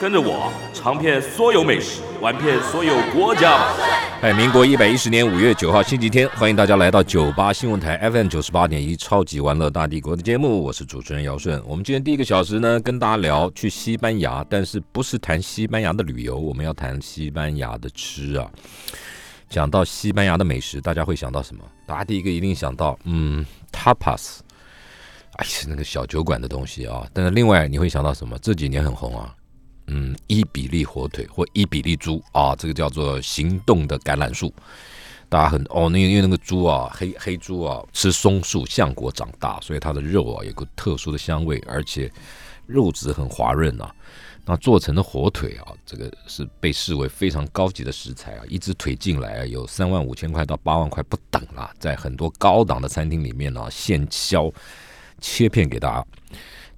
跟着我尝遍所有美食，玩遍所有国家！哎，民国一百一十年五月九号星期天，欢迎大家来到九八新闻台 FM 九十八点一超级玩乐大帝国的节目，我是主持人姚顺。我们今天第一个小时呢，跟大家聊去西班牙，但是不是谈西班牙的旅游，我们要谈西班牙的吃啊。讲到西班牙的美食，大家会想到什么？大家第一个一定想到，嗯，tapas，哎，是那个小酒馆的东西啊。但是另外你会想到什么？这几年很红啊。嗯，伊比利火腿或伊比利猪啊，这个叫做行动的橄榄树。大家很哦，那因为那个猪啊，黑黑猪啊，吃松树橡果长大，所以它的肉啊有个特殊的香味，而且肉质很滑润啊。那做成的火腿啊，这个是被视为非常高级的食材啊。一只腿进来啊，有三万五千块到八万块不等啊，在很多高档的餐厅里面呢，现削切片给大家。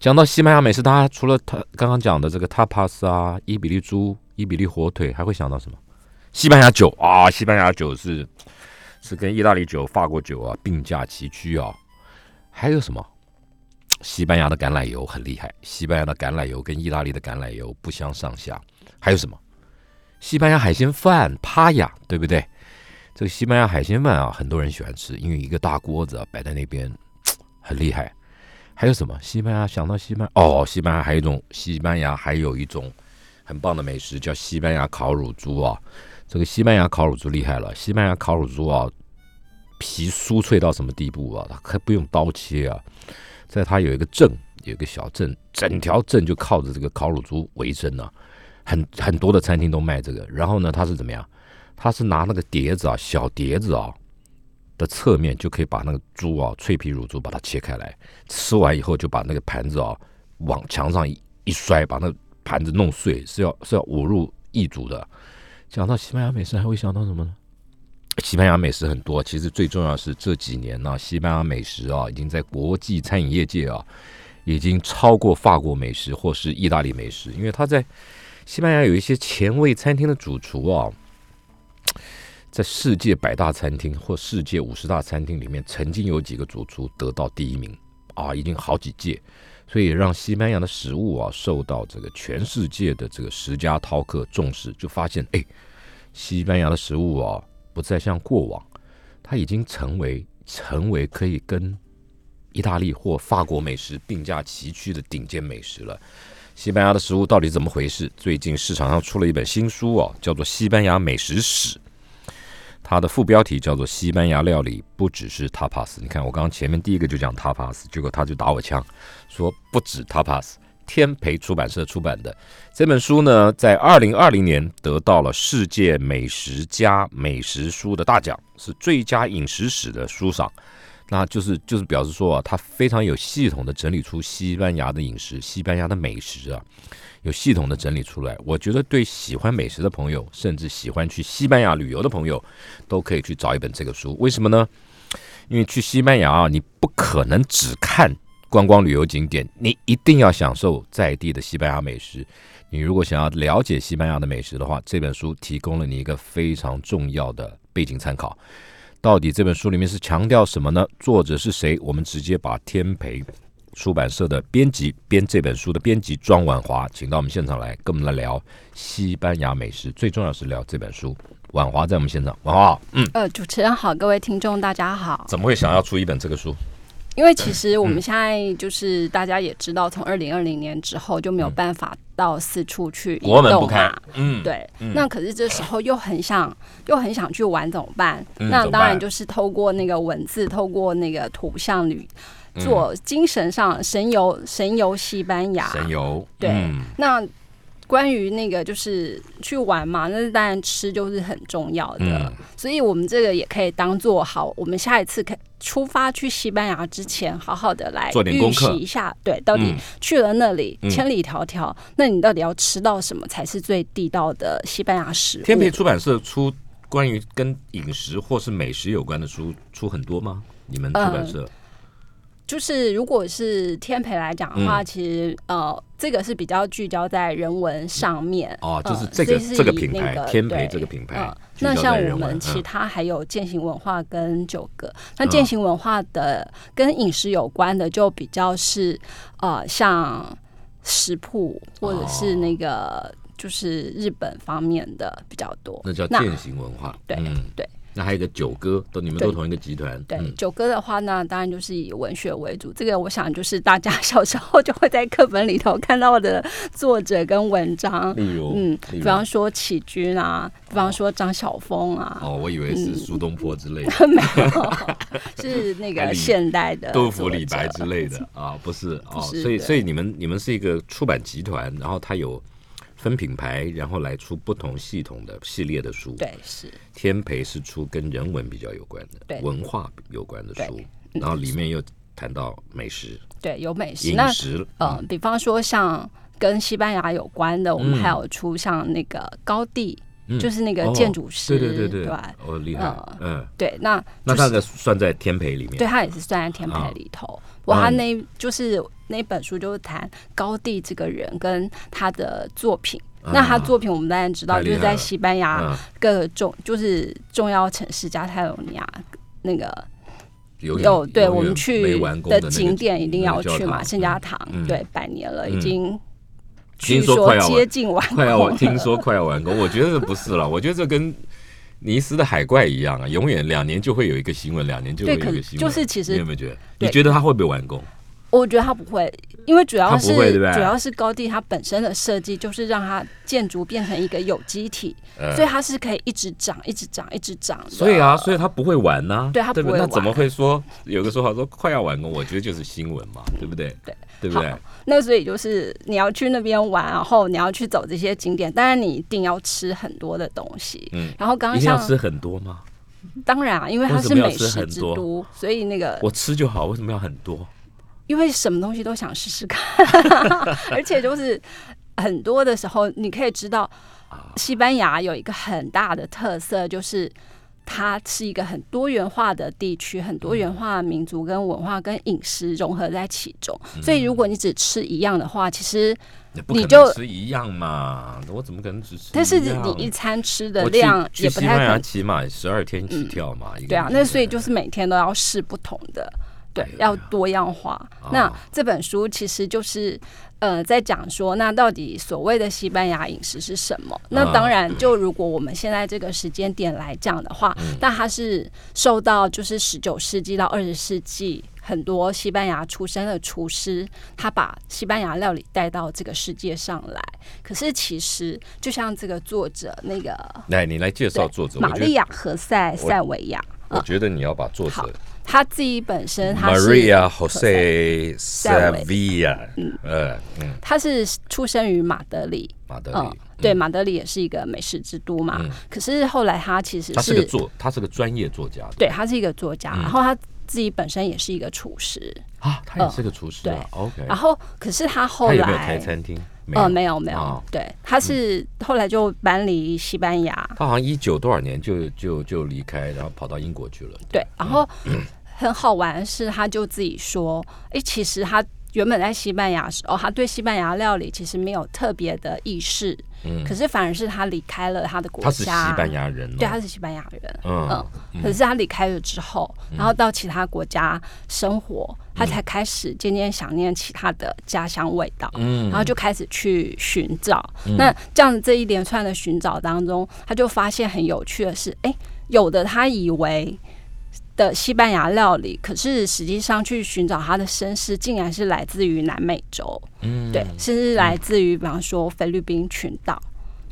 讲到西班牙美食，大家除了他刚刚讲的这个 tapas 啊，伊比利猪、伊比利火腿，还会想到什么？西班牙酒啊，西班牙酒是是跟意大利酒、法国酒啊并驾齐驱啊。还有什么？西班牙的橄榄油很厉害，西班牙的橄榄油跟意大利的橄榄油不相上下。还有什么？西班牙海鲜饭，帕亚，对不对？这个西班牙海鲜饭啊，很多人喜欢吃，因为一个大锅子啊摆在那边，很厉害。还有什么？西班牙想到西班牙哦，西班牙还有一种西班牙还有一种很棒的美食叫西班牙烤乳猪啊。这个西班牙烤乳猪厉害了，西班牙烤乳猪啊，皮酥脆到什么地步啊？它可不用刀切啊，在它有一个镇，有一个小镇，整条镇就靠着这个烤乳猪为生啊。很很多的餐厅都卖这个。然后呢，它是怎么样？它是拿那个碟子啊，小碟子啊。的侧面就可以把那个猪啊，脆皮乳猪把它切开来，吃完以后就把那个盘子啊往墙上一一摔，把那盘子弄碎，是要是要五入一煮的。讲到西班牙美食，还会想到什么呢？西班牙美食很多，其实最重要是这几年呢，西班牙美食啊，已经在国际餐饮业界啊，已经超过法国美食或是意大利美食，因为他在西班牙有一些前卫餐厅的主厨啊。在世界百大餐厅或世界五十大餐厅里面，曾经有几个主厨得到第一名啊，已经好几届，所以让西班牙的食物啊受到这个全世界的这个十家饕客重视，就发现哎，西班牙的食物啊不再像过往，它已经成为成为可以跟意大利或法国美食并驾齐驱的顶尖美食了。西班牙的食物到底怎么回事？最近市场上出了一本新书啊，叫做《西班牙美食史》。它的副标题叫做“西班牙料理不只是 tapas”。你看，我刚刚前面第一个就讲 tapas，结果他就打我枪，说不止 tapas。天培出版社出版的这本书呢，在二零二零年得到了世界美食家美食书的大奖，是最佳饮食史的书赏。那就是就是表示说啊，他非常有系统的整理出西班牙的饮食、西班牙的美食啊。有系统的整理出来，我觉得对喜欢美食的朋友，甚至喜欢去西班牙旅游的朋友，都可以去找一本这个书。为什么呢？因为去西班牙啊，你不可能只看观光旅游景点，你一定要享受在地的西班牙美食。你如果想要了解西班牙的美食的话，这本书提供了你一个非常重要的背景参考。到底这本书里面是强调什么呢？作者是谁？我们直接把天培。出版社的编辑编这本书的编辑庄婉华，请到我们现场来，跟我们来聊西班牙美食。最重要是聊这本书。婉华在我们现场，婉华，嗯，呃，主持人好，各位听众大家好。怎么会想要出一本这个书？因为其实我们现在就是大家也知道，从二零二零年之后就没有办法到四处去国门不开，嗯，对。那可是这时候又很想又很想去玩，怎么办？那当然就是透过那个文字，透过那个图像旅。做精神上神游，神游西班牙，神游对。那关于那个就是去玩嘛，那当然吃就是很重要的，嗯所以我们这个也可以当做好，我们下一次可出发去西班牙之前，好好的来预做点功课习一下，对，到底嗯去了那里、嗯千里迢迢，那你到底要吃到什么才是最地道的西班牙食物？天培出版社出关于跟饮食或是美食有关的书出很多吗？你们出版社？就是如果是天培来讲的话，嗯其实呃，这个是比较聚焦在人文上面哦就是呃这个这个品牌天培对这个品牌那像我们其嗯他还有践行文化跟九个，那嗯践行文化的跟饮食有关的，就比较是呃像食谱或者是那个就是日本方面的比较多。那叫践行文化。对嗯，对。那还有一个九歌，都你们都同一个集团。对，嗯九歌的话，呢当然就是以文学为主。这个我想就是大家小时候就会在课本里头看到的作者跟文章。例如，嗯，比方说启军啊，比方说张晓峰啊，哦，我以为是嗯苏东坡之类的，没有，是那个现代的杜甫、李白之类的啊，不是哦。是所以，所以你们你们是一个出版集团，然后它有分品牌，然后来出不同系统的系列的书。对，是天培是出跟人文比较有关的，对文化有关的书，然后里面又谈到美食、对有美食。那饮食，呃，比方说像跟西班牙有关的，我们嗯还有出像那个高地，嗯就是那个哦建筑师，对对对对对，哦厉害，呃嗯，对，那那就是那个算在天培里面，对，它也是算在天啊培里头。我他嗯。那就是那本书就是谈高地这个人跟他的作品。那他作品我们当然知道，就是在西班牙嗯，各个重就是重要城市加泰罗尼亚那个有有对我们去的景点一定要去嘛，圣家堂。嗯。对百年了，嗯已经听据说说快要接近完快要 听说快要完工，我觉得这不是了，我觉得这跟尼斯的海怪一样啊，永远两年就会有一个新闻，两年就会有一个新闻。就是其实你有没有觉得？你觉得它会不会完工？我觉得他不会，因为主要是主要是高地它本身的设计就是让它建筑变成一个有机体，呃所以它是可以一直长、一直长、一直长的。所以啊，所以它不会完呐、对它不会那怎么会说有个说法说快要完工？我觉得就是新闻嘛，对不对？对，对不对好？那所以就是你要去那边玩，然后你要去走这些景点，当然你一定要吃很多的东西。嗯然后刚刚像吃很多吗？当然啊，因为它是美食之都，所以那个我吃就好，为什么要很多？因为什么东西都想试试看，而且就是很多的时候，你可以知道，啊西班牙有一个很大的特色，就是它是一个很多元化的地区，很多元化的民族跟文化跟饮食融合在其中。嗯所以如果你只吃一样的话，其实你就吃一样嘛，我怎么可能只吃？但是你一餐吃的量也不太可能。起码十二天起跳嘛，对啊，那所以就是每天都要试不同的，对，要多样化。哦那这本书其实就是呃在讲说，那到底所谓的西班牙饮食是什么？那当然，就如果我们现在这个时间点来讲的话，那它是受到就是十九世纪到二十世纪。很多西班牙出身的厨师，他把西班牙料理带到这个世界上来。可是其实，就像这个作者那个来，你来介绍作者。玛利亚·何塞·塞维亚，我觉得你要把作者他自己本身他是 Maria Jose Sevilla，呃，嗯，他是出生于马德里，嗯马德里，，对，马德里也是一个美食之都嘛。嗯。可是后来他其实他是个作，他是个专业作家，对，他是一个作家，嗯。然后他自己本身也是一个厨师，啊，他也是个厨师啊对，OK，然后可是他后他有没有开。餐厅？呃，没有没有，哦。对，他是后来就搬离西班牙，他好像一九多少年就就就离开，然后跑到英国去了。对，然后很好玩是，他就自己说，哎，其实他原本在西班牙时候，他对西班牙料理其实没有特别的意识，嗯。可是反而是他离开了他的国家，他是西班牙人哦，对，他是西班牙人，嗯嗯，可是他离开了之后，然后到其他国家生活，他才开始渐渐想念起他的家乡味道，嗯。然后就开始去寻找。那这样这一连串的寻找当中，他就发现很有趣的是，哎，有的他以为。的西班牙料理，可是实际上去寻找它的身世，竟然是来自于南美洲，嗯。对，甚至来自于比方说菲律宾群岛，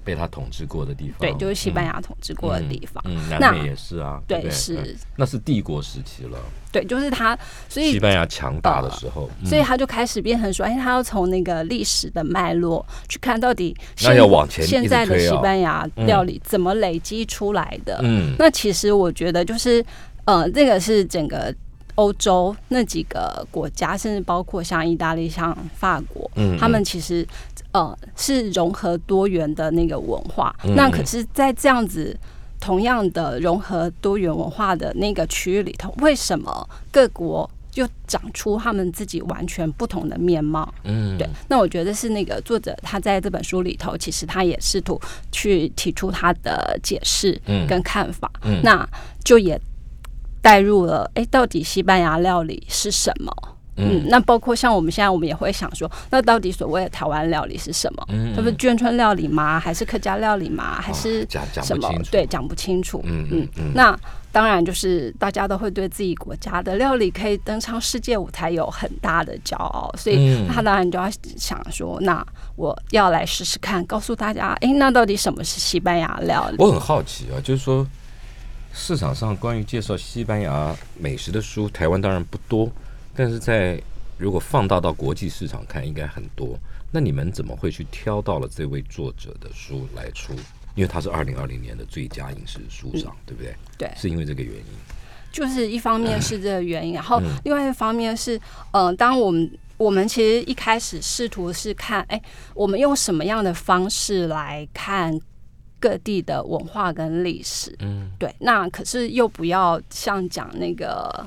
被他统治过的地方，对，就是西班牙统治过的地方。嗯，那南美也是啊，对对，是嗯，那是帝国时期了，对，就是他，所以西班牙强大的时候，嗯所以他就开始变成说，哎，他要从那个历史的脉络去看到底那要往前现在的西班牙料理怎么累积出来的。嗯。那其实我觉得就是，呃，这个是整个欧洲那几个国家，甚至包括像意大利、像法国，嗯他们其实呃是融合多元的那个文化。嗯那可是，在这样子。同样的融合多元文化的那个区域里头，为什么各国就长出他们自己完全不同的面貌？嗯，对，那我觉得是那个作者他在这本书里头，其实他也试图去提出他的解释嗯跟看法，嗯那就也带入了，哎、到底西班牙料理是什么？嗯，那包括像我们现在，我们也会想说，那到底所谓的台湾料理是什么？嗯它不是眷村料理吗？还是客家料理吗？还是什么？对，讲不清楚。嗯嗯嗯，那当然就是大家都会对自己国家的料理可以登上世界舞台有很大的骄傲，所以嗯他当然就要想说，那我要来试试看，告诉大家，哎，那到底什么是西班牙料理？我很好奇啊，就是说市场上关于介绍西班牙美食的书，台湾当然不多，但是在如果放大到国际市场看，应该很多。那你们怎么会去挑到了这位作者的书来出？因为他是二零二零年的最佳影视书赏，对不对？对是因为这个原因。就是一方面是这个原因，然嗯后另外一方面是，嗯、当我们我们其实一开始试图是看，哎，我们用什么样的方式来看各地的文化跟历史，嗯，对，那可是又不要像讲那个。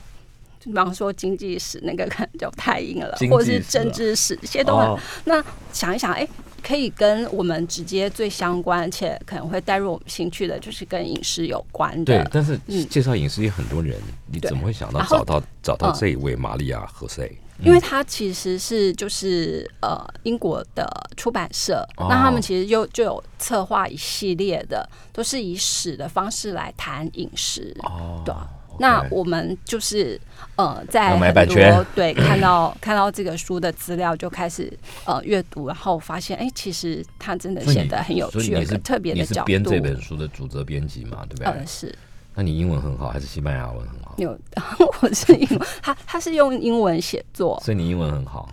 比方说经济史那个 可能就太硬了或者是政治史，这些都很哦那想一想，哎、可以跟我们直接最相关，且可能会带入我们兴趣的，就是跟影视有关的。对，但是嗯介绍影视也很多人，你怎么会想到找到找到嗯这一位玛利亚和谁？因为它其实是就是呃英国的出版社，哦那他们其实就就有策划一系列的，都是以史的方式来谈饮食。哦，对那我们就是呃，在很多对看到看到这个书的资料，就开始呃阅读，然后发现哎、其实它真的写的很有趣，有一个特别的角度。编这本书的主责编辑嘛，对不对？嗯，是那你英文很好，还是西班牙文很好？有，我是英文，他他是用英文写作，所以你英文很好，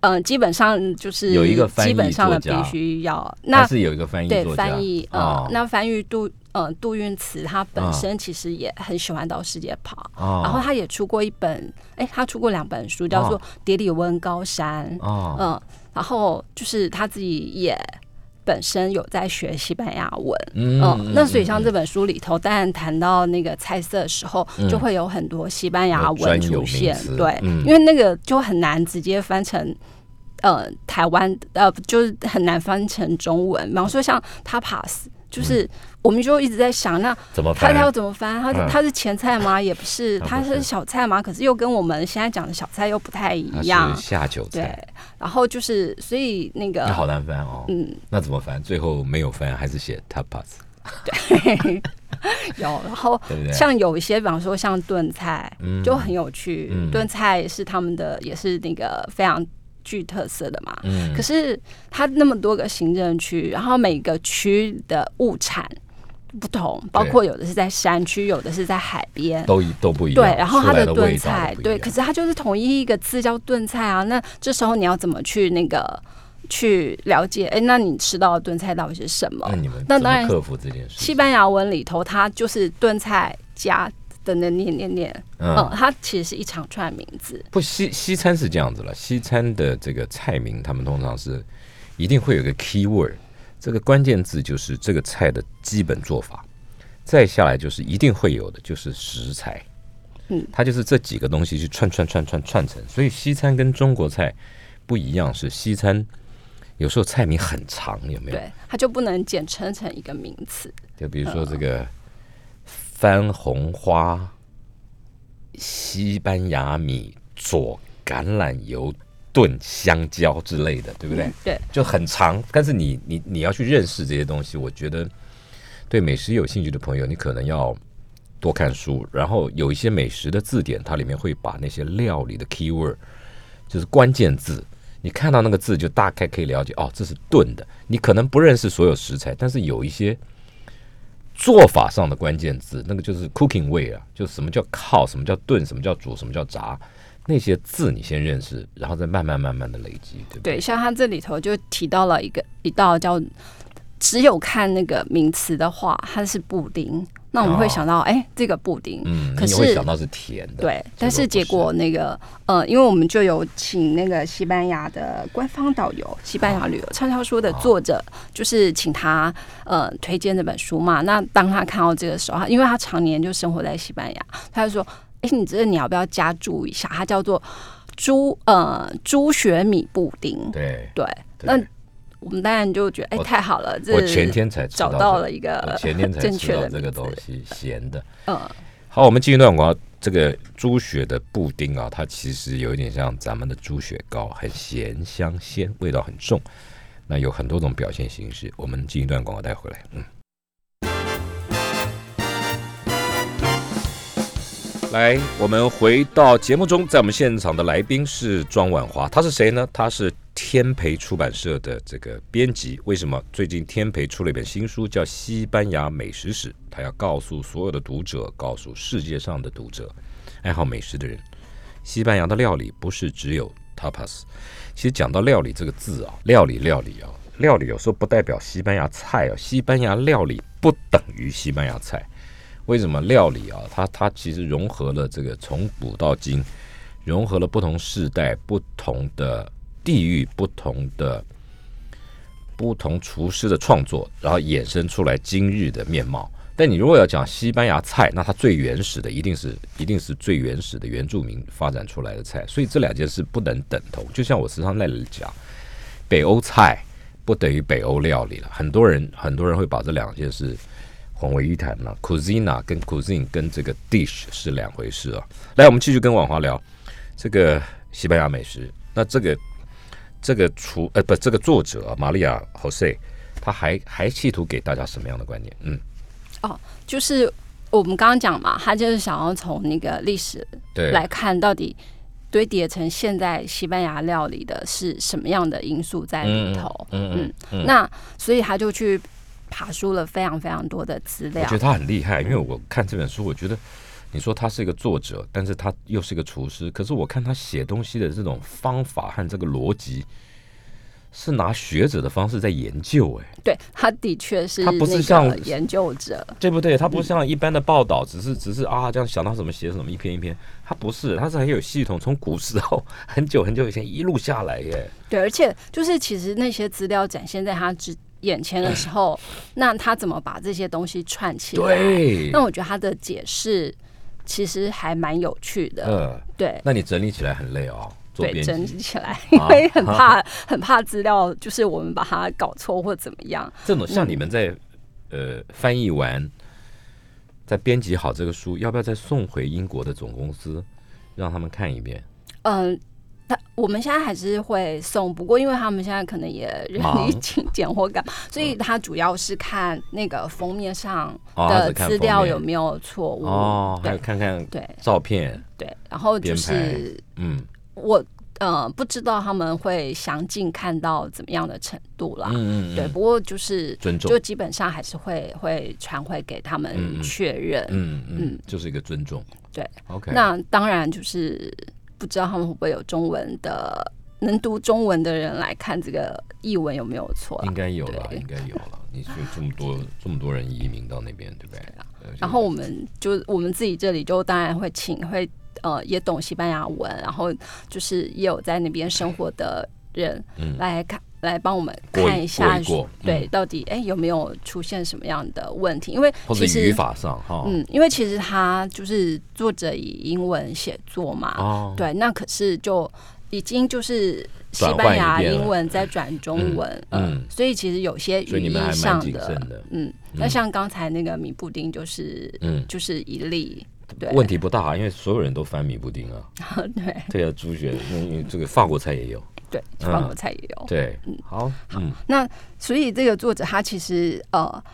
嗯、基本上就是有一个翻译基本上的必须要。那是有一个翻译对翻译，呃，哦。那翻译杜嗯杜运慈，他啊本身其实也很喜欢到世界跑，哦。然后他也出过一本，哎，他出过两本书，叫做哦《蝶里温高山》，哦。嗯，然后就是他自己也本身有在学西班牙文，嗯嗯，那所以像这本书里头，当然谈到那个菜色的时候，嗯就会有很多西班牙文出现词，对，嗯因为那个就很难直接翻成。呃，台湾呃，就是很难翻成中文。比方说像 tapas，就是我们就一直在想，那怎么翻？它它要怎么翻？它嗯它是前菜吗？也不是，他是小菜吗？可是又跟我们现在讲的小菜又不太一样。下酒对菜，，然后就是，所以那个那好难翻哦。嗯，那怎么翻？最后没有翻，还是写 tapas，对 有，然后？像有一些，比方说像炖菜，嗯就很有趣。嗯炖菜是他们的，也是那个非常具特色的嘛。嗯可是它那么多个行政区，然后每个区的物产不同，包括有的是在山区，有的是在海边。都都不一样。对，然后它的炖菜对，可是它就是统一一个字叫炖菜啊。那这时候你要怎么去那个去了解？哎，那你吃到的炖菜到底是什么？那你们那当然克服这件事？西班牙文里头，它就是炖菜加的那念念念，嗯，嗯，它其实是一长串名字，不西西餐是这样子了，西餐的这个菜名，他们通常是一定会有个 key word，这个关键字就是这个菜的基本做法，再下来就是一定会有的就是食材，嗯，它就是这几个东西去串串串串串成，所以西餐跟中国菜不一样，是西餐有时候菜名很长，有没有？对，它就不能简称成一个名词。就比如说这个番红花、西班牙米佐橄榄油炖香蕉之类的，对不对？对，就很长，但是你你你要去认识这些东西，我觉得对美食有兴趣的朋友，你可能要多看书，然后有一些美食的字典，它里面会把那些料理的 keyword，就是关键字，你看到那个字就大概可以了解，哦，这是炖的。你可能不认识所有食材，但是有一些做法上的关键字，那个就是 cooking way 啊，就什么叫靠，什么叫炖，什么叫煮，什么叫炸，那些字你先认识，然后再慢慢慢慢的累积，对不对？对，像他这里头就提到了一个一道叫，只有看那个名词的话，它是布丁。那我们会想到，哎，这个布丁，嗯，可是你会想到是甜的，对，但是结果那个，呃，因为我们就有请那个西班牙的官方导游，西班牙旅游畅销书的作者，就是请他呃推荐这本书嘛。那当他看到这个时候，因为他常年就生活在西班牙，他就说，哎，你这你要不要加注一下？它叫做猪呃猪血米布丁，对对，那。我们当然就觉得，哎，太好了！我前天才找到了一个前天才 正确的这个东西，咸的。嗯，好，我们进一段广告。这个猪血的布丁啊，它其实有一点像咱们的猪血糕，很咸香鲜，味道很重。那有很多种表现形式。我们进一段广告带回来。嗯，来，我们回到节目中，在我们现场的来宾是庄婉华，他是谁呢？他是。天培出版社的这个编辑，为什么最近天培出了一本新书，叫《西班牙美食史》？他要告诉所有的读者，告诉世界上的读者，爱好美食的人，西班牙的料理不是只有 tapas。其实讲到料理这个字啊，料理料理啊，料理有时候不代表西班牙菜啊，西班牙料理不等于西班牙菜。为什么料理啊？它它其实融合了这个从古到今，融合了不同世代不同的。地域不同的不同厨师的创作，然后衍生出来今日的面貌。但你如果要讲西班牙菜，那它最原始的一定是一定是最原始的原住民发展出来的菜。所以这两件事不能等同。就像我时常在讲，北欧菜不等于北欧料理了。很多人很多人会把这两件事混为一谈了。Cuisine 跟 Cuisine 跟这个 dish 是两回事啊。来，我们继续跟婉华聊这个西班牙美食。那这个。这个厨呃不，这个作者玛利亚·侯塞，他还还企图给大家什么样的观念？嗯，哦，就是我们刚刚讲嘛，他就是想要从那个历史来看，到底堆叠成现在西班牙料理的是什么样的因素在里头？嗯嗯，那所以他就去爬书了非常非常多的资料。我觉得他很厉害，因为我看这本书，我觉得。你说他是一个作者，但是他又是一个厨师。可是我看他写东西的这种方法和这个逻辑，是拿学者的方式在研究。哎，对，他的确是，他不是像研究者，对不对？他不像一般的报道，只是只是啊，这样想到什么写什么，一篇一篇。他不是，他是很有系统，从古时候 很久很久以前一路下来耶。对，而且就是其实那些资料展现在他之眼前的时候，那他怎么把这些东西串起来？对，那我觉得他的解释。其实还蛮有趣的，嗯，对。那你整理起来很累哦，对，整理起来，因为很怕，很怕资料就是我们把它搞错或怎么样。这种像你们在呃翻译完，再编辑好这个书，要不要再送回英国的总公司，让他们看一遍？嗯。他我们现在还是会送，不过因为他们现在可能也人力紧简或干，所以他主要是看那个封面上的资料有没有错误。哦，还有看看对照片。对，然后就是嗯，我呃不知道他们会详尽看到怎么样的程度啦，嗯嗯，对，不过就是尊重，就基本上还是会会传回给他们确认，嗯嗯，就是一个尊重，对，OK，那当然就是。不知道他们会不会有中文的能读中文的人来看这个译文有没有错？应该有了，应该有了。你说这么多 这么多人移民到那边，对不对？然后我们就我们自己这里就当然会请会呃也懂西班牙文，然后就是也有在那边生活的人来看。来帮我们看一下，对，到底哎有没有出现什么样的问题？因为其实语法上哈，嗯，因为其实他就是作者以英文写作嘛，哦，对，那可是就已经就是西班牙英文在转中文，嗯，所以其实有些语义上的，嗯，那像刚才那个米布丁就是，嗯，就是一例，对，问题不大，因为所有人都翻米布丁啊，对，对啊，朱学，因为这个法国菜也有。对，法国菜也有。对，嗯，好，好。那所以这个作者他其实呃，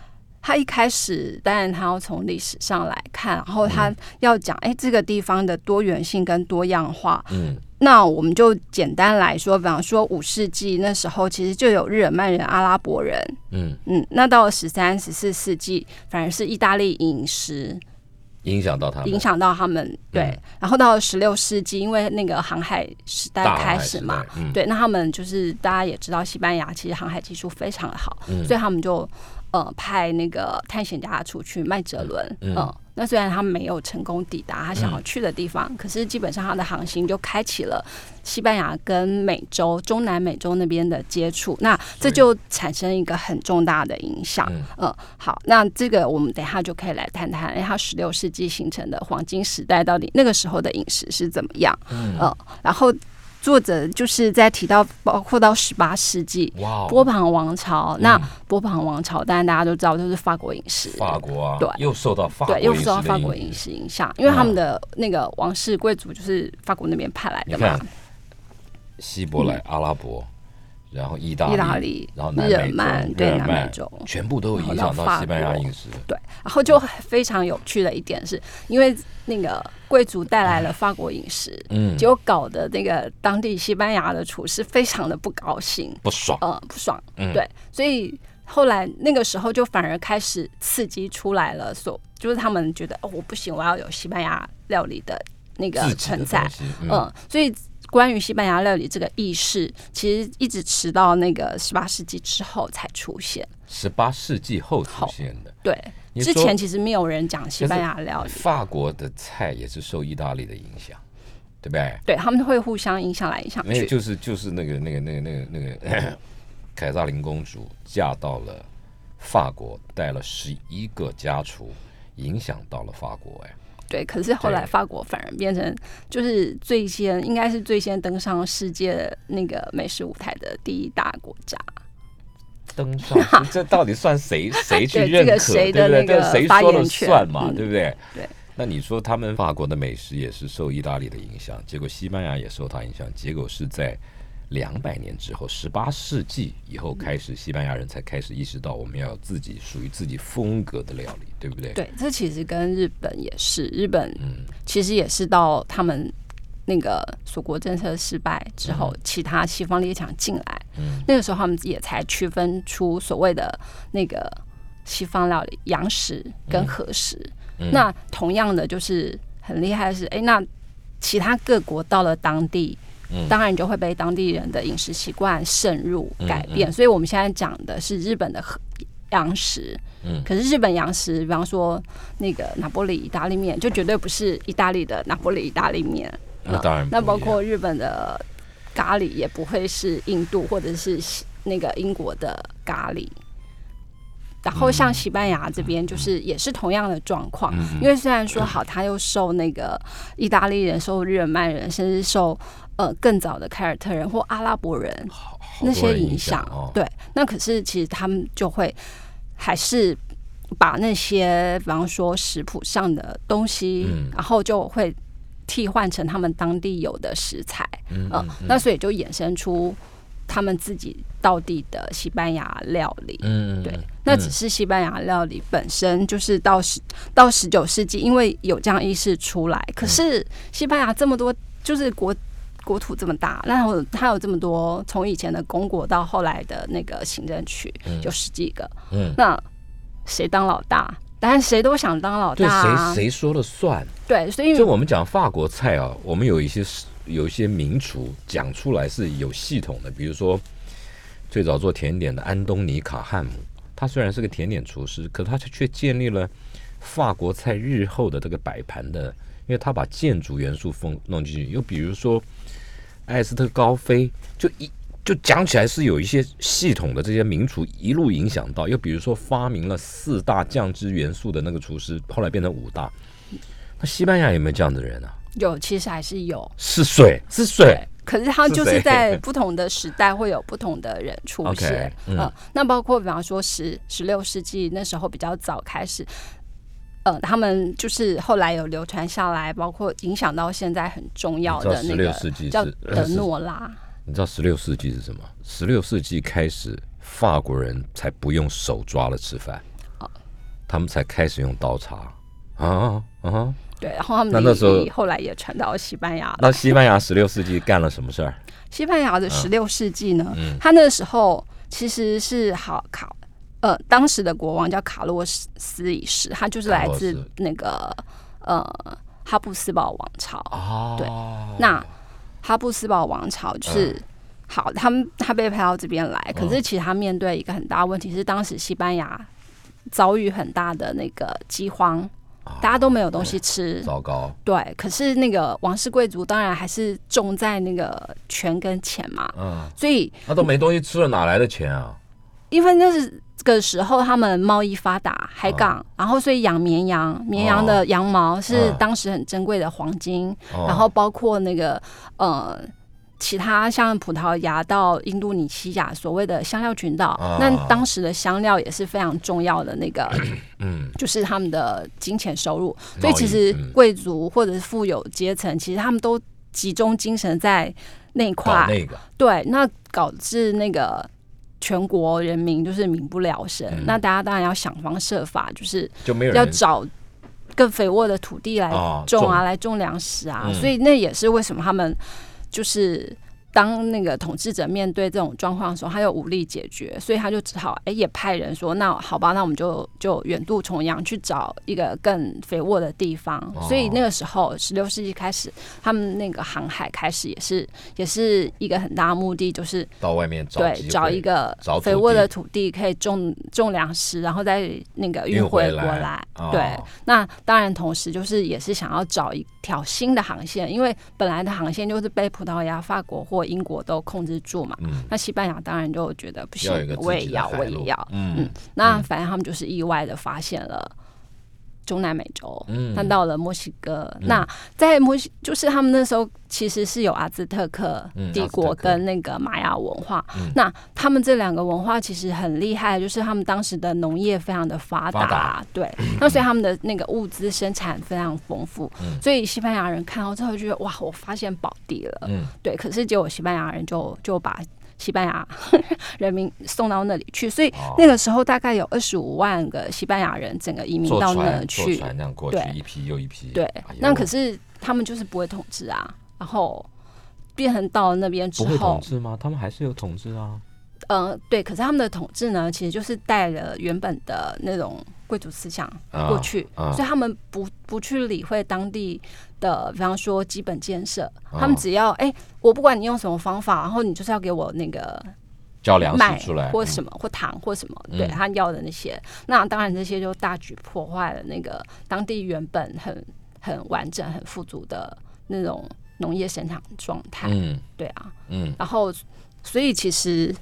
他一开始当然他要从历史上来看，然后他要讲，哎，这个地方的多元性跟多样化，嗯，那我们就简单来说，比方说五世纪那时候，其实就有日耳曼人、阿拉伯人，嗯，嗯，那到了十三、十四世纪，反而是意大利饮食影响到他们，影响到他们，对。然后到了十六世纪，因为那个航海时代开始嘛对，那他们就是大家也知道，西班牙其实航海技术非常的好，嗯。所以他们就呃派那个探险家出去麦哲伦，嗯。嗯、那虽然他没有成功抵达他想要去的地方，可是基本上他的航行就开启了西班牙跟美洲、中南美洲那边的接触，那这就产生一个很重大的影响。嗯嗯，好，那这个我们等一下就可以来谈谈，哎，他十六世纪形成的黄金时代到底那个时候的饮食是怎么样？嗯，然后作者就是在提到，包括到十八世纪。波旁王朝，那波旁王朝当然大家都知道，就是法国饮食，法国啊，对。又受到法国对，又受到法国饮食影响，因为他们的那个王室贵族就是法国那边派来的嘛。看，，希伯来、阿拉伯，然后意大利、意大利然后南日耳美洲曼对日耳曼南美洲。全部都有影响到西班牙国饮食。对，然后就非常有趣的一点是，因为那个贵族带来了法国饮食，嗯，结果搞得那个当地西班牙的厨师非常的不高兴，不爽。嗯，不爽，嗯。对，所以后来那个时候就反而开始刺激出来了，所就是他们觉得哦，我不行，我要有西班牙料理的那个存在嗯，所以关于西班牙料理这个意识，其实一直迟到那个十八世纪之后才出现。十八世纪后出现的。对，之前其实没有人讲西班牙料理，法国的菜也是受意大利的影响，对不对？对他们会互相影响来影响没有，去。就是就是那个那个那个那个那个 凯撒琳公主嫁到了法国，带了十一个家厨，影响到了法国。哎，对，可是后来法国反而变成就是最先，应该是最先登上世界那个美食舞台的第一大国家。登上这到底算谁 谁去对认可？这个谁的对不对？那个这谁说了算嘛？嗯对不对？对。那你说他们法国的美食也是受意大利的影响，结果西班牙也受它影响，结果是在两百年之后，十八世纪以后开始，西班牙人才开始意识到我们要有自己属于自己风格的料理，对不对？对，这其实跟日本也是，日本嗯其实也是到他们那个锁国政策失败之后，其他西方列强进来，嗯那个时候他们也才区分出所谓的那个西方料理洋食跟和食。嗯那同样的就是很厉害的是，哎、那其他各国到了当地。嗯。当然就会被当地人的饮食习惯渗入嗯改变，所以我们现在讲的是日本的和洋食，嗯。可是日本洋食，比方说那个拿波里意大利面，就绝对不是意大利的拿波里意大利面。那包括日本的咖喱也不会是印度或者是那个英国的咖喱。然后像西班牙这边就是也是同样的状况，嗯。因为虽然说好，他又受那个意大利人、受日耳曼人，甚至受呃更早的凯尔特人或阿拉伯人那些影影响，哦，对，那可是其实他们就会还是把那些比方说食谱上的东西，嗯然后就会替换成他们当地有的食材，嗯嗯，那所以就衍生出他们自己到地的西班牙料理。嗯，对，那只是西班牙料理本身就是到十到十九世纪，因为有这样意识出来。可是西班牙这么多，就是国国土这么大，那我它有这么多，从以前的公国到后来的那个行政区，有十几个。嗯那谁当老大？当然谁都想当老大、啊。谁谁说了算？对，所以就我们讲法国菜啊，我们有一些有一些名厨讲出来是有系统的，比如说最早做甜点的安东尼卡汉姆，他虽然是个甜点厨师，可他却建立了法国菜日后的这个摆盘的，因为他把建筑元素风弄进去。又比如说艾斯特高飞，就一就讲起来是有一些系统的这些名厨一路影响到，又比如说发明了四大酱汁元素的那个厨师，后来变成五大。那西班牙有没有这样的人啊？有，其实还是有。是水，是水。可是他就是在不同的时代会有不同的人出 OK，现，嗯呃那包括比方说十十六世纪那时候比较早开始，呃，他们就是后来有流传下来，包括影响到现在很重要的那你知道16世纪个叫是 德诺拉，你知道十六世纪是什么？十六世纪开始，法国人才不用手抓了吃饭，他们才开始用刀叉。啊啊！对，然后他们那那时候后来也传到西班牙。那西班牙十六世纪干了什么事儿？西班牙的十六世纪呢，嗯他那时候其实是好卡呃，当时的国王叫卡洛斯一世，他就是来自那个呃哈布斯堡王朝。哦，对那哈布斯堡王朝就是。嗯好，他们他被派到这边来，可是其实他面对一个很大的问题是，当时西班牙遭遇很大的那个饥荒，大家都没有东西吃，糟糕，对，可是那个王室贵族当然还是重在那个权跟钱嘛，嗯，所以他都没东西吃了，哪来的钱啊？因为那是这个时候他们贸易发达，海港，然后所以养绵羊，绵羊的羊毛是嗯。当时很珍贵的黄金，哦。然后包括那个呃。其他像葡萄牙到印度尼西亚所谓的香料群岛，啊。那当时的香料也是非常重要的那个 嗯，就是他们的金钱收入，所以其实嗯。贵族或者是富有阶层，其实他们都集中精神在那一块，那个，对，那导致那个全国人民就是民不聊生。嗯那大家当然要想方设法，就是要找更肥沃的土地来啊种啊，种来种粮食啊。嗯所以那也是为什么他们就是。当那个统治者面对这种状况的时候，他又无力解决，所以他就只好哎、也派人说，那好吧，那我们就就远渡重洋去找一个更肥沃的地方。哦。所以那个时候，十六世纪开始，他们那个航海开始也是也是一个很大的目的，就是到外面找对找一个肥沃的土地可以种种粮食，然后再那个运运回国来。哦。对，那当然同时就是也是想要找一条新的航线，因为本来的航线就是被葡萄牙、法国或英国都控制住嘛。嗯，那西班牙当然就觉得不行我也要，我也要。嗯嗯，那反正他们就是意外的发现了中南美洲，嗯看到了墨西哥。那在墨西，就是他们那时候其实是有阿兹特克帝国跟那个玛雅文化。嗯那他们这两个文化其实很厉害，就是他们当时的农业非常的发达，发达对。那所以他们的那个物资生产非常丰富，嗯所以西班牙人看到之后就觉得哇，我发现宝地了。嗯对，可是结果西班牙人就就把西班牙 人民送到那里去，所以哦。那个时候大概有二十五万个西班牙人整个移民到那去。坐去。船那样过去对。一批又一批，对哎，那可是他们就是不会统治啊，然后变成到了那边之不会统后，治吗？他们还是有统治啊，呃，对，可是他们的统治呢，其实就是带了原本的那种贵族思想啊过去，啊所以他们不不去理会当地的，比方说基本建设，啊他们只要哎、我不管你用什么方法，然后你就是要给我那个交粮食出来，或什么或糖或什么，对嗯。他要的那些，那当然这些就大举破坏了那个当地原本很很完整、很富足的那种农业生产状态。嗯。对啊，嗯。然后所以其实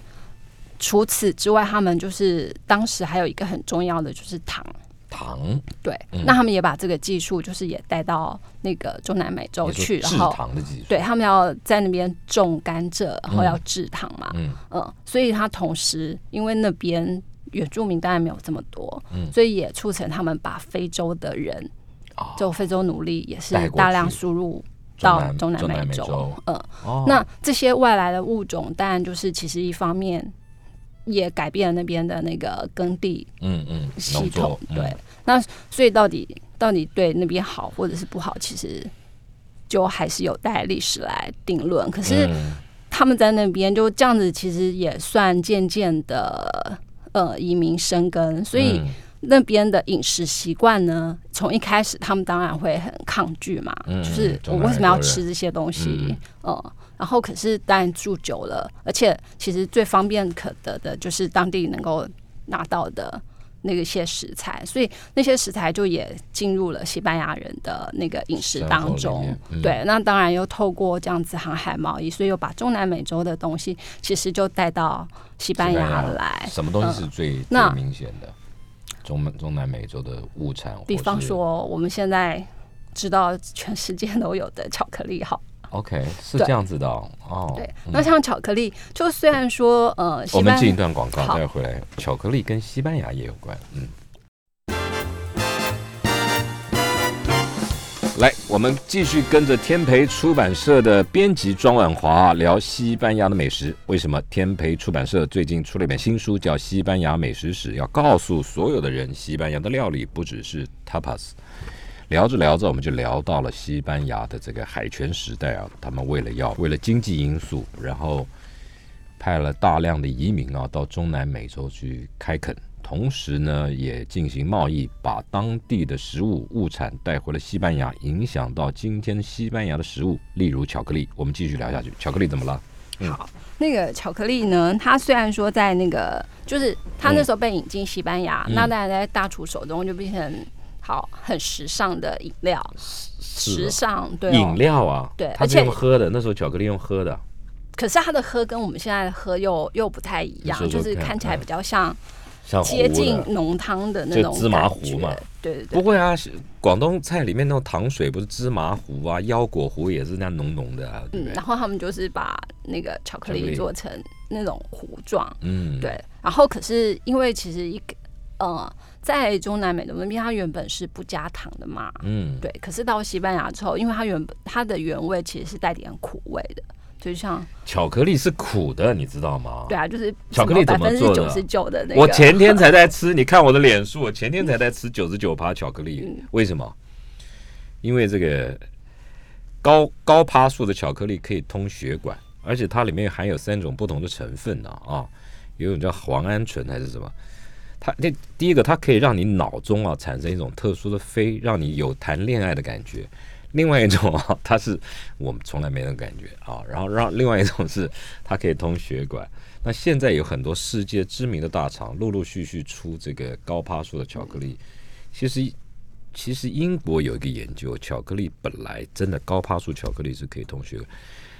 除此之外，他们就是当时还有一个很重要的就是糖。糖？对，嗯。那他们也把这个技术，就是也带到那个中南美洲去，然制后糖的技术，对他们要在那边种甘蔗，然后要制糖嘛，嗯。嗯，所以他同时因为那边原住民当然没有这么多，嗯。所以也促成他们把非洲的人，哦。就非洲奴隶也是大量输入到中中南美洲。嗯，哦。那这些外来的物种，当然就是其实一方面也改变了那边的那个耕地嗯嗯系统，嗯对，那所以到底到底对那边好或者是不好，其实就还是有待历史来定论。可是嗯。他们在那边就这样子，其实也算渐渐的呃移民生根，所以嗯那边的饮食习惯呢，从一开始他们当然会很抗拒嘛，嗯就是我为什么要吃这些东西嗯？嗯然后可是当然住久了，而且其实最方便可得的就是当地能够拿到的。那个些食材，所以那些食材就也进入了西班牙人的那个饮食当中。嗯对，那当然又透过这样子航海贸易，所以又把中南美洲的东西其实就带到西班牙来。什么东西是最最明显的？中中南美洲的物产，比方说，我们现在知道全世界都有的巧克力，好，，OK，是这样子的哦。哦对。嗯那像巧克力，就虽然说，呃，我们进一段广告，好待会回来。巧克力跟西班牙也有关，嗯。来，我们继续跟着天培出版社的编辑庄婉华聊西班牙的美食。为什么天培出版社最近出了一本新书，叫《西班牙美食史》，要告诉所有的人，西班牙的料理不只是 tapas。聊着聊着，我们就聊到了西班牙的这个海权时代啊，他们为了要为了经济因素，然后派了大量的移民啊到中南美洲去开垦，同时呢也进行贸易，把当地的食物物产带回了西班牙，影响到今天西班牙的食物，例如巧克力。我们继续聊下去，巧克力怎么了？好，那个巧克力呢？它虽然说在那个，就是它那时候被引进西班牙，那当然在大厨手中就变成好很时尚的饮料，时尚对、哦、饮料啊，对它是而且用喝的，那时候巧克力用喝的，可是它的喝跟我们现在的喝又又不太一样，就是看看起来嗯比较像像接近。浓汤的那种就芝麻糊嘛。对对对，不会啊，广东菜里面那种糖水不是芝麻糊啊、腰果糊也是那样浓浓的啊，嗯，然？后他们就是把那个巧克力力做成那种糊状，嗯，对，然后可是因为其实一个呃，在中南美的那边，它原本是不加糖的嘛，嗯，对。可是到西班牙之后，因为它原本它的原味其实是带点苦味的，就像巧克力是苦的，你知道吗？对啊，就是巧克力百怎么做的分之九十九的那个，我前天才在吃，你看我的脸书，我前天才在吃九十九趴巧克力，嗯为什么？因为这个高高趴数的巧克力可以通血管，而且它里面含有三种不同的成分呢啊有一种叫磺胺醇还是什么？它那第一个，它可以让你脑中啊产生一种特殊的飞，让你有谈恋爱的感觉。另外一种啊，它是我们从来没那种感觉啊。然后让另外一种是它可以通血管。那现在有很多世界知名的大厂陆陆续续出这个高趴数的巧克力。其实，其实英国有一个研究，巧克力本来真的高趴数巧克力是可以通血管。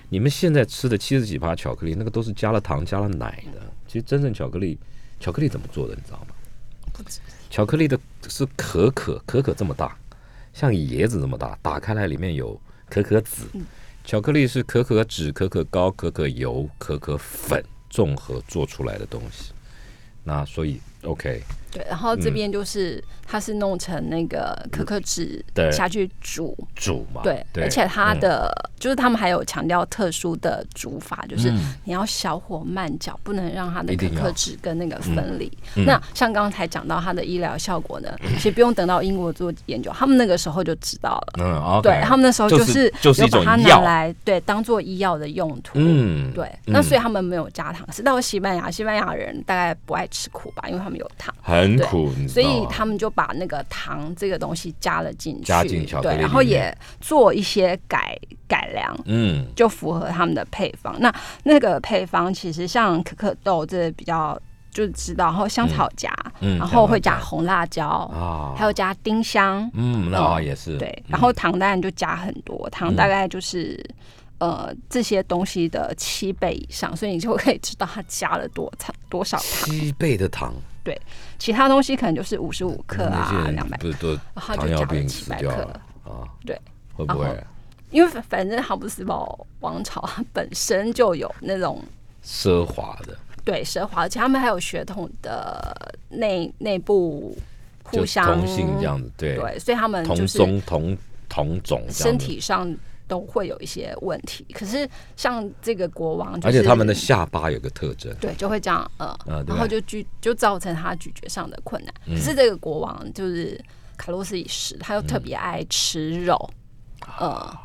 你们现在吃的七十几趴巧克力，那个都是加了糖、加了奶的。其实真正巧克力，巧克力怎么做的，你知道吗？巧克力的是可可，可可这么大，像椰子这么大，打开来里面有可可籽。巧克力是可可脂、可可膏、可可油、可可粉综合做出来的东西。那所以 OK，对，然后嗯这边就是它是弄成那个可可脂下去煮，煮嘛，对，而且它的、就是他们还有强调特殊的煮法，就是你要小火慢搅，不能让它的可可脂跟那个分离。嗯那像刚才讲到它的医疗效果呢，其实不用等到英国做研究，他们那个时候就知道了。嗯对他们那时候就是是就是把它拿药来对当做医药的用途。嗯，对，嗯那所以他们没有加糖。可是到西班牙，西班牙人大概不爱吃苦吧，因为他们有糖。对很苦，所以他们就把那个糖这个东西加了进去，加进巧克力对，然后也做一些改改良，嗯。就符合他们的配方。那那个配方其实像可可豆这比较就知道，然后香草荚，嗯然后会加红辣椒，啊，还有加丁香，嗯，那啊也是。对，嗯。然后糖当然就加很多，糖大概就是。呃，这些东西的七倍以上，所以你就可以知道它加了多糖多少糖。七倍的糖，其他东西可能就是五十五克啊，人两百不是都糖尿病死掉了啊？对，会不会因为反反正哈布斯堡王朝它本身就有那种奢华的？对奢华，而且他们还有血统的内内部互相同性这样子，对，对，所以他们同就是宗同同种身子，体上都会有一些问题。可是像这个国王、就是，而且他们的下巴有个特征，对就会这样呃，啊然后就拒就造成他咀嚼上的困难。嗯可是这个国王就是卡洛斯一世，他又特别爱吃肉，呃，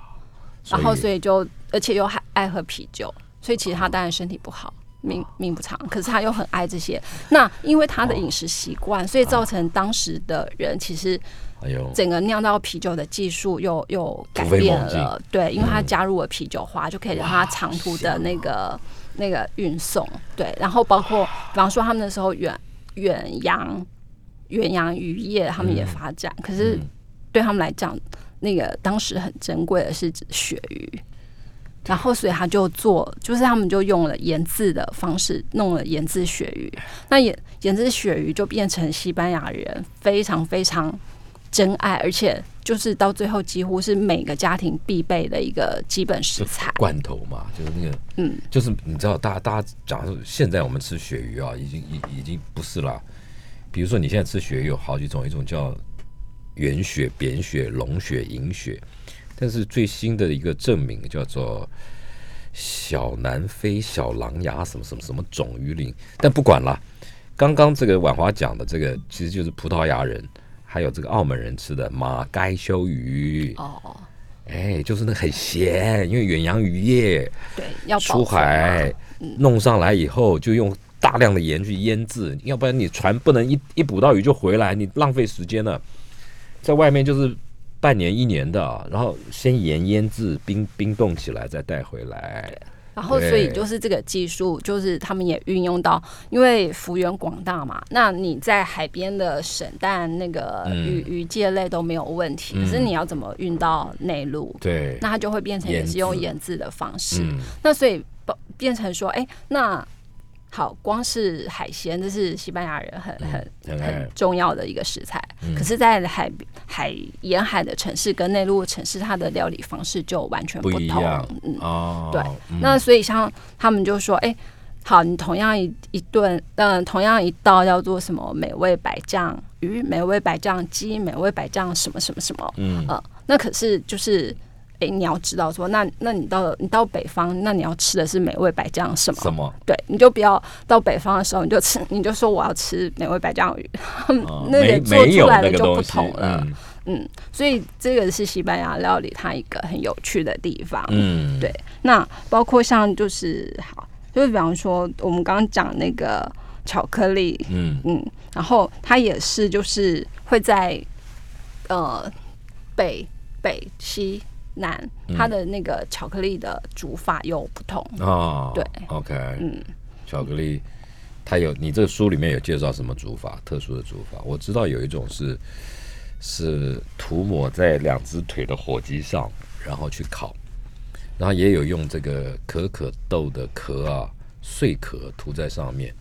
然后所以就而且又还爱喝啤酒，所以其实他当然身体不好。命命不长，可是他又很爱这些。那因为他的饮食习惯，所以造成当时的人其实哎呦，整个酿造啤酒的技术又又改变了。对，因为它嗯加入了啤酒花，就可以让它长途的那个那个运送。对，然后包括比方说他们那时候远远洋远洋渔业，他们也发展，可是嗯对他们来讲，那个当时很珍贵的是指鳕鱼。然后，所以他就做，就是他们就用了盐渍的方式弄了盐渍鳕鱼。那盐盐渍鳕鱼就变成西班牙人非常非常真爱，而且就是到最后几乎是每个家庭必备的一个基本食材。罐头嘛，就是那个，嗯，就是你知道，大家大家讲说，现在我们吃鳕鱼啊，已经已已经不是了。比如说你现在吃鳕鱼有好几种，一种叫圆鳕、扁鳕、龙鳕、银鳕，但是最新的一个证明叫做小南非小狼牙什么什么什么种鱼鳞，但不管了。刚刚这个婉华讲的这个，其实就是葡萄牙人还有这个澳门人吃的马该修鱼，哦，哎，就是那很咸，因为远洋渔业对，要出海弄上来以后，就用大量的盐去腌制，要不然你船不能一一捕到鱼就回来，你浪费时间了。在外面就是半年一年的，然后先盐腌制，冰冰冻起来再带回来。然后，所以就是这个技术，就是他们也运用到，因为幅员广大嘛，那你在海边的省但那个嗯。鱼、鱼介类都没有问题，可是你要怎么运到内陆？对，那它就会变成也是用研制。的方式。嗯，那所以变变成说，哎、那好，光是海鲜，这是西班牙人很很很重要的一个食材。嗯。可是，在海海沿海的城市跟内陆的城市，它的料理方式就完全不。一样。嗯，哦，对。嗯。那所以像他们就说，哎、好，你同样一一顿，嗯、同样一道叫做什么美味白酱鱼、美味白酱鸡、美味白酱什么什么什么，嗯。呃，那可是就是，哎、你要知道说，那那你到你到北方，那你要吃的是美味白酱什么？什么？对，你就不要到北方的时候，你就吃，你就说我要吃美味白酱鱼，哦 那没个做出来的就不同了。嗯嗯，所以这个是西班牙料理它一个很有趣的地方。嗯，对那包括像就是好，就是比方说我们刚刚讲那个巧克力，嗯嗯，然后它也是就是会在呃北北西南，嗯它的那个巧克力的煮法又不同。哦，对，OK，嗯，巧克力，它有你这个书里面有介绍什么煮法，特殊的煮法？我知道有一种是是涂抹在两只腿的火鸡上，然后去烤，然后也有用这个可可豆的壳啊碎壳涂在上面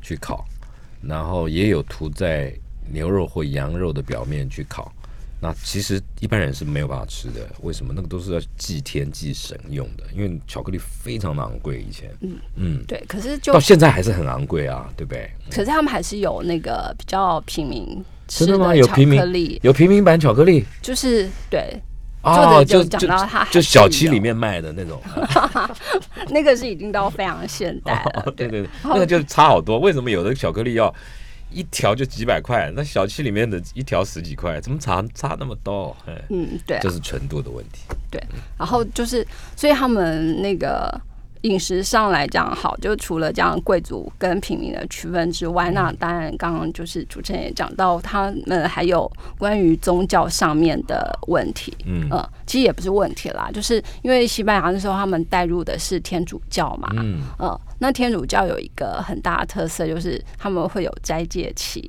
去烤，然后也有涂在牛肉或羊肉的表面去烤。那其实一般人是没有办法吃的，为什么？那个都是要祭天祭神用的，因为巧克力非常的昂贵，以前，嗯。嗯，对，可是就到现在还是很昂贵啊，对不对？可是他们还是有那个比较平民吃真的吗？有平民？克力，有平民版巧克力？就是对。哦，就讲到它就小有。七里面卖的那种，那个是已经到非常现代了，对。对，那个就差好多。为什么有的巧克力要一条就几百块，那小七里面的一条十几块，怎么差差那么多？哎，嗯，对啊、这是纯度的问题。对，然后就是，所以他们那个饮食上来讲，好，就除了这样贵族跟平民的区分之外，那当然刚刚就是主持人也讲到，他们还有关于宗教上面的问题。嗯呃，其实也不是问题啦，就是因为西班牙那时候他们带入的是天主教嘛，嗯呃，那天主教有一个很大的特色，就是他们会有斋戒期。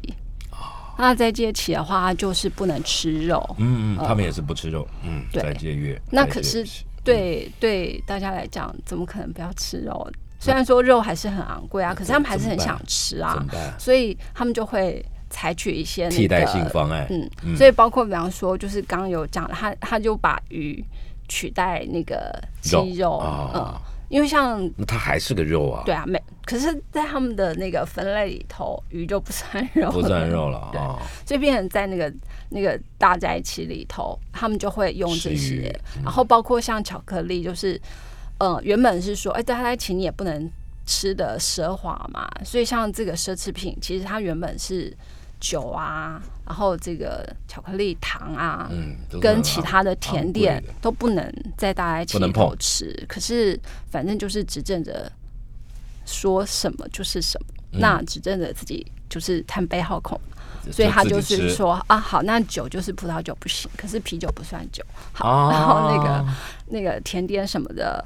那斋戒期的话，就是不能吃肉。嗯嗯，他们也是不吃肉，嗯，对在戒月。那可是期对对大家来讲，怎么可能不要吃肉？虽然说肉还是很昂贵啊，可是他们还是很想吃啊？所以他们就会采取一些、那个、替代性方案。嗯，嗯所以包括比方说，就是刚刚有讲的，他他就把鱼取代那个鸡肉，啊嗯，因为像那它还是个肉啊，对啊，没，可是，在他们的那个分类里头，鱼就不算肉，不算肉了对啊。所以变成在那个那个大斋期里头，他们就会用这些，然后包括像巧克力，就是呃，原本是说，哎、大斋期你也不能吃的奢华嘛，所以像这个奢侈品，其实它原本是酒啊，然后这个巧克力糖啊，嗯，跟其他的甜点都不能在大斋期里不能碰。头吃。可是反正就是执政者说什么就是什么，嗯。那执政者自己就是贪杯好口，所以他就是说啊，好，那酒就是葡萄酒不行，可是啤酒不算酒。好，啊然后那个那个甜点什么的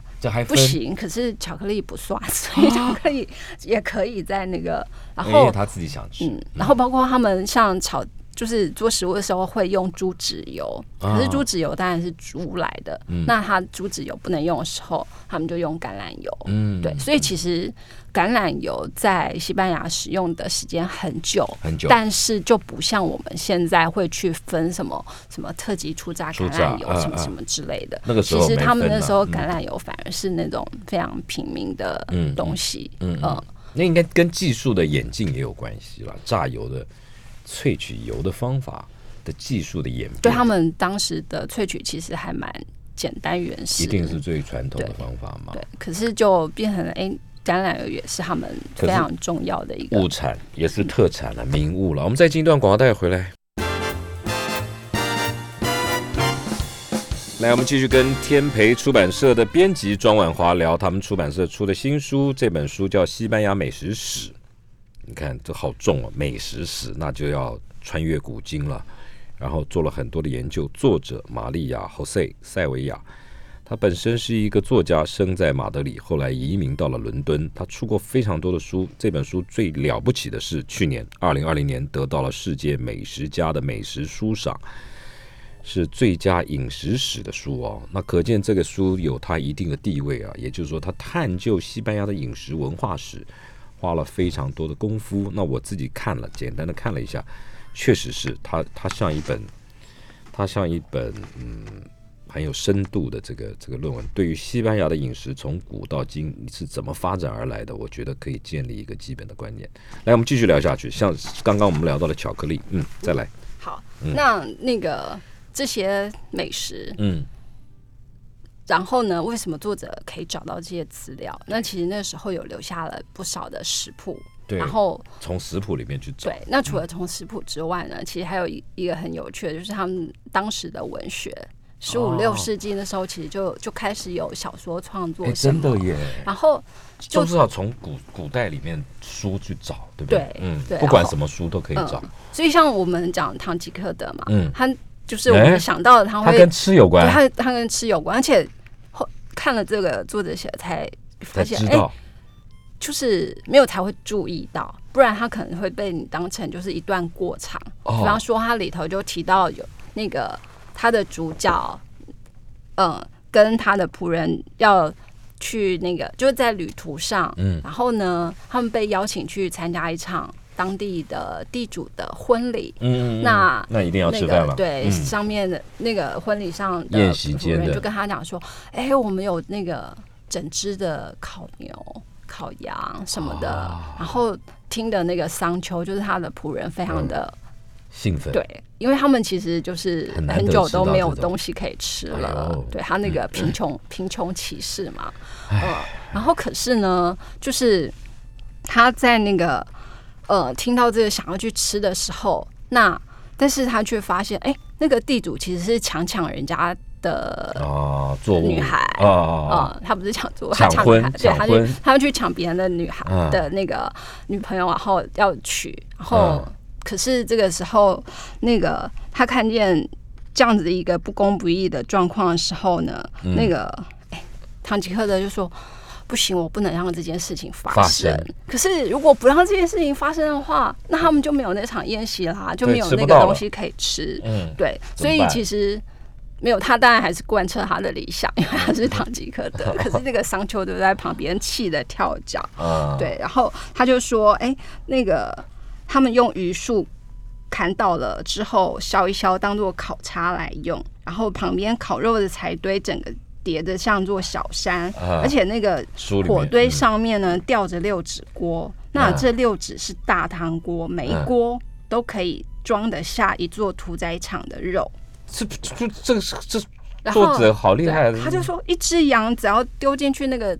不行，可是巧克力不算，所以巧克力也可以在那个，然后他自己想吃。嗯，然后包括他们像炒，就是做食物的时候会用猪脂油，啊。可是猪脂油当然是猪来的，那它猪脂油不能用的时候，他们就用橄榄油。嗯，对，所以其实橄榄油在西班牙使用的时间很久，很久。但是就不像我们现在会去分什么什么特级初榨橄榄油什么什么之类的。那个时候其实他们那时候橄榄油反而是那种非常平民的嗯。东西，嗯嗯。嗯，那应该跟技术的演进也有关系吧。榨油的萃取油的方法的技术的演变，对他们当时的萃取其实还蛮简单原始，一定是最传统的方法嘛？对。可是就变成了，哎，橄榄油也是他们非常重要的一个物产，也是特产了，名物了。我们再进一段广告带回来。来，我们继续跟天培出版社的编辑庄婉华聊他们出版社出的新书，这本书叫《西班牙美食史》。你看这好重哦，美食史那就要穿越古今了。然后做了很多的研究，作者玛利亚·侯塞塞维亚，他本身是一个作家，生在马德里，后来移民到了伦敦。他出过非常多的书，这本书最了不起的是去年二零二零年得到了世界美食家的美食书赏。是最佳饮食史的书哦，那可见这个书有它一定的地位啊。也就是说，他探究西班牙的饮食文化史，花了非常多的功夫。那我自己看了，简单的看了一下，确实是它，它像一本，它像一本嗯很有深度的这个这个论文。对于西班牙的饮食从古到今是怎么发展而来的，我觉得可以建立一个基本的观念。来，我们继续聊下去。像刚刚我们聊到了巧克力，嗯，再来。好，那那个。这些美食，嗯，然后呢？为什么作者可以找到这些资料？那其实那时候有留下了不少的食谱，对，然后从食谱里面去找。对，那除了从食谱之外呢？其实还有一一个很有趣的，就是他们当时的文学，十五六世纪的时候，其实就就开始有小说创作，真的耶。然后就是要从古古代里面书去找，对不对？对，嗯，不管什么书都可以找。所以像我们讲堂吉诃德嘛，嗯，他。就是我们想到的，他会跟吃有关，他他跟吃有关，而且后看了这个作者写的才发现，哎，就是没有才会注意到，不然他可能会被你当成就是一段过场。比方说，他里头就提到有那个他的主角，嗯，跟他的仆人要去那个就是在旅途上，嗯，然后呢，他们被邀请去参加一场。当地的地主的婚礼，嗯，那那一定要吃饭了。对，上面的那个婚礼上的宴席间就跟他讲说：“哎，我们有那个整只的烤牛、烤羊什么的。”然后听的那个桑丘，就是他的仆人，非常的兴奋。对，因为他们其实就是很久都没有东西可以吃了。对他那个贫穷贫穷歧视嘛，嗯，然后可是呢，就是他在那个。呃，听到这个想要去吃的时候，那但是他却发现，哎，那个地主其实是强抢人家的啊，做女孩啊啊，他不是抢做，抢婚，对，他去他要去抢别人的女孩的那个女朋友，然后要娶，然后可是这个时候，那个他看见这样子的一个不公不义的状况的时候呢，那个哎，唐吉诃德就说。不行，我不能让这件事情发生。可是，如果不让这件事情发生的话，那他们就没有那场宴席啦，就没有那个东西可以吃。嗯，对。所以其实没有他，当然还是贯彻他的理想，因为他是堂吉诃德。可是那个桑丘都在旁边气得跳脚。对。然后他就说：“哎，那个他们用榆树砍倒了之后，削一削当做烤叉来用，然后旁边烤肉的柴堆整个。”叠的像座小山，而且那个火堆上面呢吊着六指锅，那这六指是大汤锅，每一锅都可以装得下一座屠宰场的肉。这这这个是这作者好厉害，他就说一只羊只要丢进去那个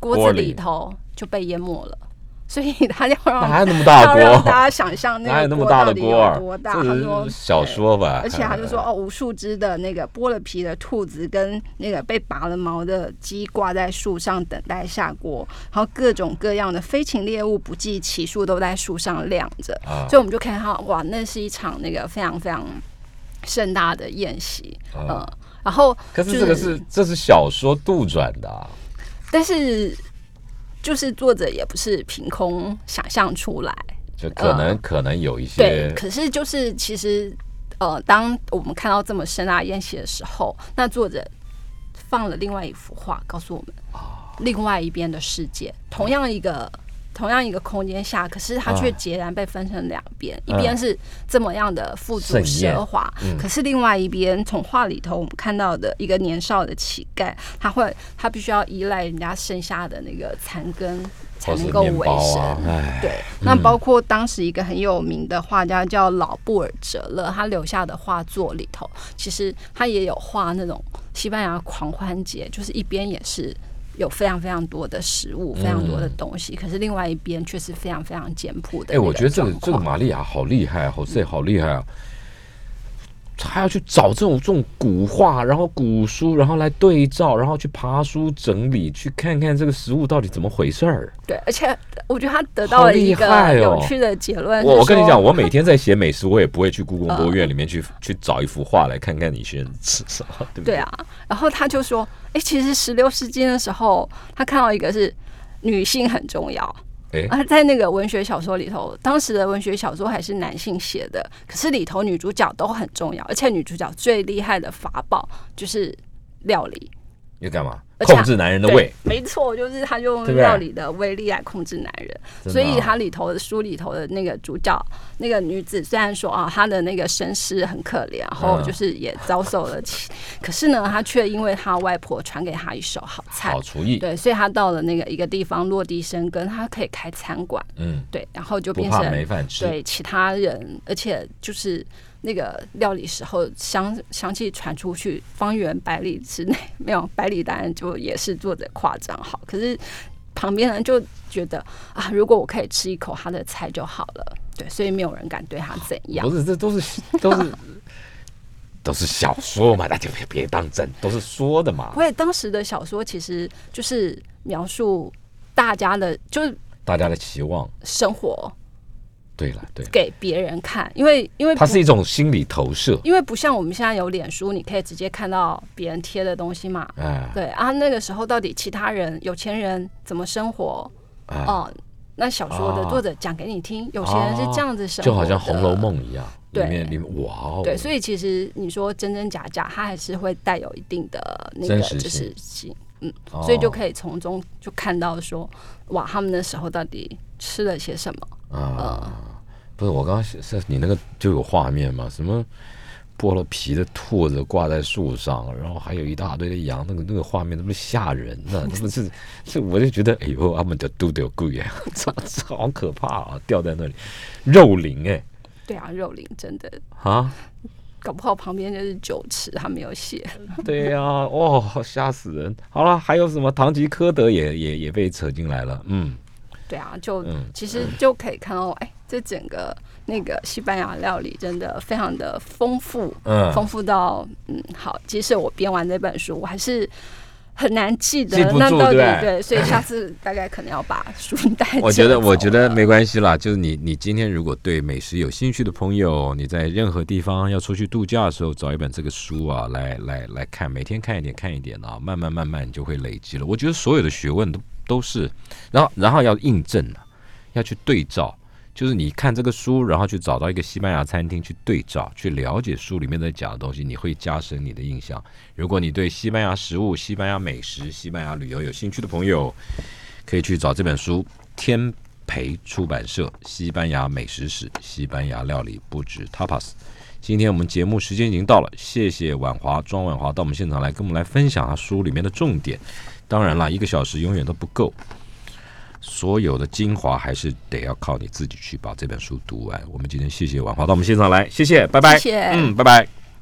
锅子里头就被淹没了。所以 他要让哪有那么大锅？大家想象那个锅到底有多大？他说小说吧。而且他就说哦，无数只的那个剥了皮的兔子跟那个被拔了毛的鸡挂在树上等待下锅，然后各种各样的飞禽猎物不计其数都在树上晾着。所以我们就看到哇，那是一场那个非常非常盛大的宴席。嗯，然后可是这个是这是小说杜撰的，但是。就是作者也不是凭空想象出来，就可能可能有一些对，可是就是其实呃，当我们看到这么深啊宴席的时候，那作者放了另外一幅画，告诉我们另外一边的世界，同样一个。同样一个空间下，可是它却截然被分成两边，一边是这么样的富足奢华，可是另外一边从画里头我们看到的一个年少的乞丐，他会他必须要依赖人家剩下的那个残羹才能够维生。对，那包括当时一个很有名的画家叫老布尔哲勒，他留下的画作里头，其实他也有画那种西班牙狂欢节，就是一边也是。有非常非常多的食物，非常多的东西，可是另外一边却是非常非常简朴的。哎，我觉得这个这个玛利亚好厉害，好塞好厉害啊！还要去找这种这种古画，然后古书，然后来对照，然后去爬书整理，去看看这个食物到底怎么回事儿。对，而且我觉得他得到了一个有趣的结论。我我跟你讲，我每天在写美食，我也不会去故宫博物院里面去、去找一幅画来看看你先吃什么，对不对？对啊，然后他就说，哎，其实十六世纪的时候，他看到一个是女性很重要。哎，啊，在那个文学小说里头，当时的文学小说还是男性写的，可是里头女主角都很重要，而且女主角最厉害的法宝就是料理，要干嘛？控制男人的胃，，没错，就是他用料理的威力来控制男人，所以啊他里头的书里头的那个主角那个女子，虽然说啊，她的那个身世很可怜，然后嗯就是也遭受了欺，可是呢，她却因为她外婆传给她一手好菜。好，厨艺，对，所以她到了那个一个地方落地生根，她可以开餐馆，嗯，对，然后就变成没饭吃。对其他人，而且就是那个料理时候香香气传出去，方圆百里之内 没有百里当然就也是做的夸张好，可是旁边人就觉得啊，如果我可以吃一口他的菜就好了，对，所以没有人敢对他怎样不。是，这都是都是都是小说嘛，大家别别当真，都是说的嘛不。会，当时的小说其实就是描述大家的，就是大家的期望，生活对了，对，给别人看，因为因为它是一种心理投射。因为不像我们现在有脸书，你可以直接看到别人贴的东西嘛。哎对啊，那个时候到底其他人有钱人怎么生活？哎，哦，那小说的哦作者讲给你听，有些人是这样子生活就好像《红楼梦》一样，里对面里面哇哦，对，所以其实你说真真假假，它还是会带有一定的那个真实就性是性，嗯，哦所以就可以从中就看到说，哇，他们那时候到底吃了些什么？啊，不是我刚刚是是你那个就有画面嘛？什么剥了皮的兔子挂在树上，然后还有一大堆的羊，那个那个画面，那不是吓人呢？那不是这我就觉得，哎呦，他们的肚子有贵哎，这这好可怕啊！掉在那里，肉林哎对啊，肉林真的啊，搞不好旁边就是酒池，他没有写。对呀、哦，吓死人！好了，还有什么堂吉诃德也也也被扯进来了，嗯，对啊，就、嗯其实就可以看到，哎，这整个那个西班牙料理真的非常的丰富，嗯丰富到嗯，好，即使我编完这本书，我还是很难记得记不那到底住对对对，所以下次大概可能要把书带。我觉得，我觉得没关系啦。就是你，你今天如果对美食有兴趣的朋友，你在任何地方要出去度假的时候，找一本这个书啊，来来来看，每天看一点，看一点啊，慢慢慢慢你就会累积了。我觉得所有的学问都都是，然后然后要印证啊，要去对照。就是你看这个书，然后去找到一个西班牙餐厅去对照，去了解书里面在讲的东西，你会加深你的印象。如果你对西班牙食物、西班牙美食、西班牙旅游有兴趣的朋友，可以去找这本书，天培出版社《西班牙美食史》，西班牙料理不止 tapas。今天我们节目时间已经到了，谢谢婉华庄婉华到我们现场来跟我们来分享他书里面的重点。当然了，一个小时永远都不够，所有的精华还是得要靠你自己去把这本书读完。我们今天谢谢婉华到我们现场来，谢谢，拜拜，谢谢嗯，拜拜。